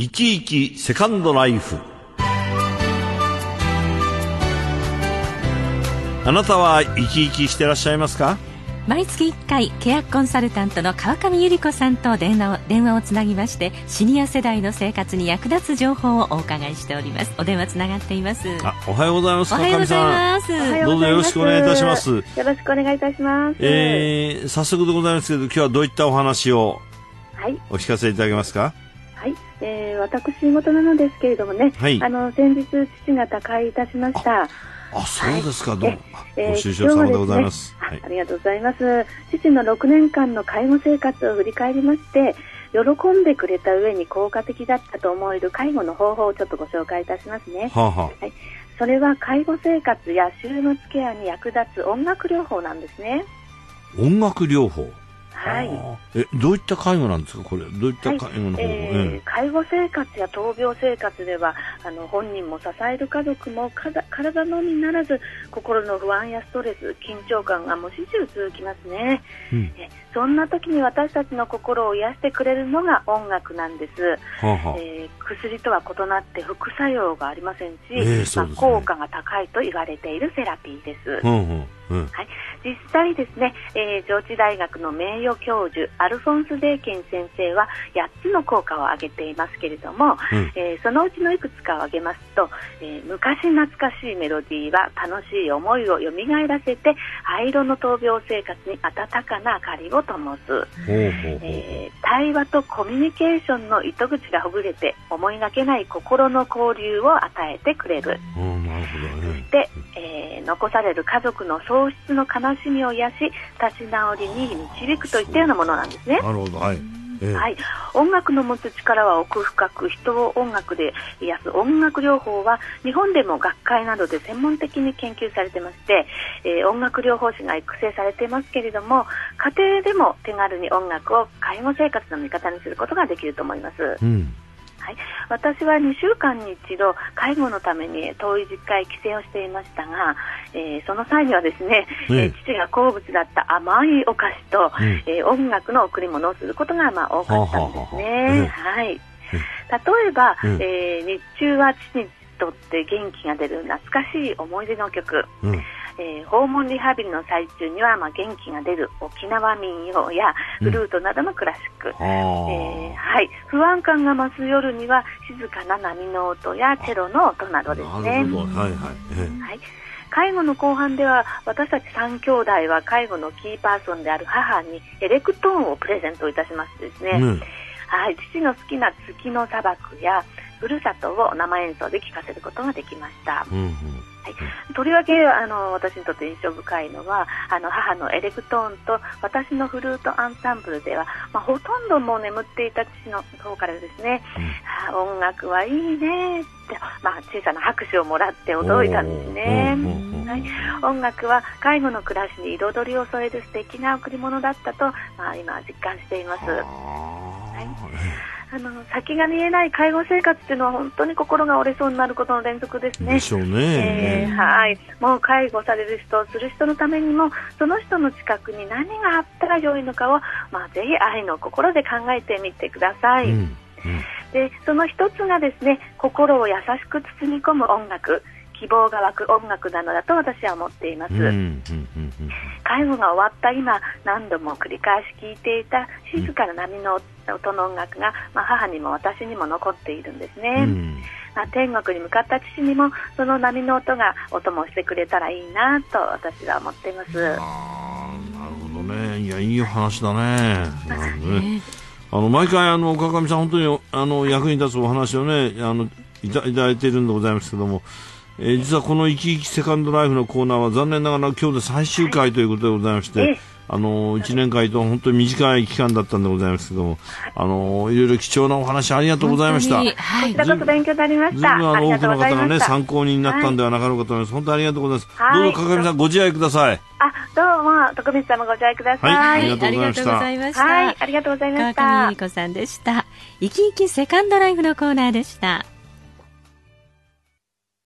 生き生きセカンドライフ。あなたは生き生きしてらっしゃいますか？毎月1回契約コンサルタントの川上由里子さんと電話を電話をつなぎましてシニア世代の生活に役立つ情報をお伺いしております。お電話つながっています。あおはようございますおはようございます。どうぞよろしくお願いいたします。よろしくお願いいたします。えー、早速でございますけど今日はどういったお話をはい。お聞かせいただけますか？はい、えー、私事なのですけれどもね、はい。あの先日父が他界いたしました。あそうですか、どうも。えーご愁傷様でございます、ねはい。あありがとうございます。父の6年間の介護生活を振り返りまして喜んでくれた上に効果的だったと思える介護の方法をちょっとご紹介いたしますね。はあ、はそれは介護生活や週末ケアに役立つ音楽療法なんですね。あ、音楽療法はいえどういった介護なんですか？これ。どういったはい介護の方法、えー介護生活や闘病生活ではあの本人も支える家族もかだ体のみならず心の不安やストレス緊張感がもう始終続きますね、うん。えそんな時に私たちの心を癒してくれるのが音楽なんです、はあはあ。えー薬とは異なって副作用がありませんし、ええそうですね。まあ、効果が高いと言われているセラピーです、うんうんうん。はい、実際ですね、えー上智大学の名誉教授アルフォンス・デーケン先生は8つの効果を挙げていますけれども、うん。えーそのうちのいくつかを挙げますと、えー昔懐かしいメロディーは楽しい思いを蘇らせて灰色の闘病生活に温かな明かりを灯す、えー対話とコミュニケーションの糸口がほぐれて思いがけない心の交流を与えてくれる。うん。なるほどね。で、えー残される家族の喪失の悲しみを癒し立ち直りに導くといったようなものなんですね。なるほど。はい。ええ。はい、音楽の持つ力は奥深く人を音楽で癒す音楽療法は日本でも学会などで専門的に研究されてまして、えー音楽療法士が育成されていますけれども家庭でも手軽に音楽を介護生活の味方にすることができると思います。うんはい、私は2週間に一度介護のために遠い実家へ帰省をしていましたが、えーその際にはですね、ええ。えー父が好物だった甘いお菓子と、うん。えー音楽の贈り物をすることがまあ多かったんですね。はい、例えば、うん。えー日中は父にとって元気が出る懐かしい思い出の曲、うんえー訪問リハビリの最中には、まあ、元気が出る沖縄民謡やフルートなどのクラシック、はえーはい、不安感が増す夜には静かな波の音やチェロの音などですあねはいはい。えはい。介護の後半では私たち3兄弟は介護のキーパーソンである母にエレクトーンをプレゼントいたしましてですね、えうん。はい、父の好きな月の砂漠やふるさとを生演奏で聴かせることができました。うんうんとりわけあの私にとって印象深いのはあの母のエレクトーンと私のフルートアンサンブルでは、まあ、ほとんどもう眠っていた父の方からですね、あー音楽はいいねって、まあ、小さな拍手をもらって驚いたんですね。はい、音楽は介護の暮らしに彩りを添える素敵な贈り物だったと、まあ、今実感しています。ああの先が見えない介護生活っていうのは本当に心が折れそうになることの連続ですね。ーでしょうえねーはい、もう介護される人、する人のためにもその人の近くに何があったら良いのかを、まあ、ぜひ愛の心で考えてみてください、うん。でその一つがですね心を優しく包み込む音楽。希望が湧く音楽なのだと私は思っています、うんうん介護が終わった今何度も繰り返し聴いていた静かな波の音の音楽が、まあ、母にも私にも残っているんですね、うん。まあ、天国に向かった父にもその波の音がお供してくれたらいいなと私は思っています。ああなるほどね。いやいい話だね。ね。ね。あの毎回あの川上さん本当にあの役に立つお話をねあのいたいただいているんでございますけども、えー実はこの「生き生きセカンドライフ」のコーナーは残念ながら今日で最終回ということでございまして、ええあの1年間と本当に短い期間だったんでございますけどもあのいろいろ貴重なお話ありがとうございました。はいこちらこそ勉強になりました。ずいぶんあのありがとう多くの方がねございました。参考になったんではなかろうかと思います。本当にありがとうございます。はいどうぞ川上さんご自愛ください。あ、どうも、徳光様ご自愛ください。はいはい、ありがとうございましたありがとうござい。ありがとうございま川した上由。里子さんでした。生き生きセカンドライフのコーナーでした。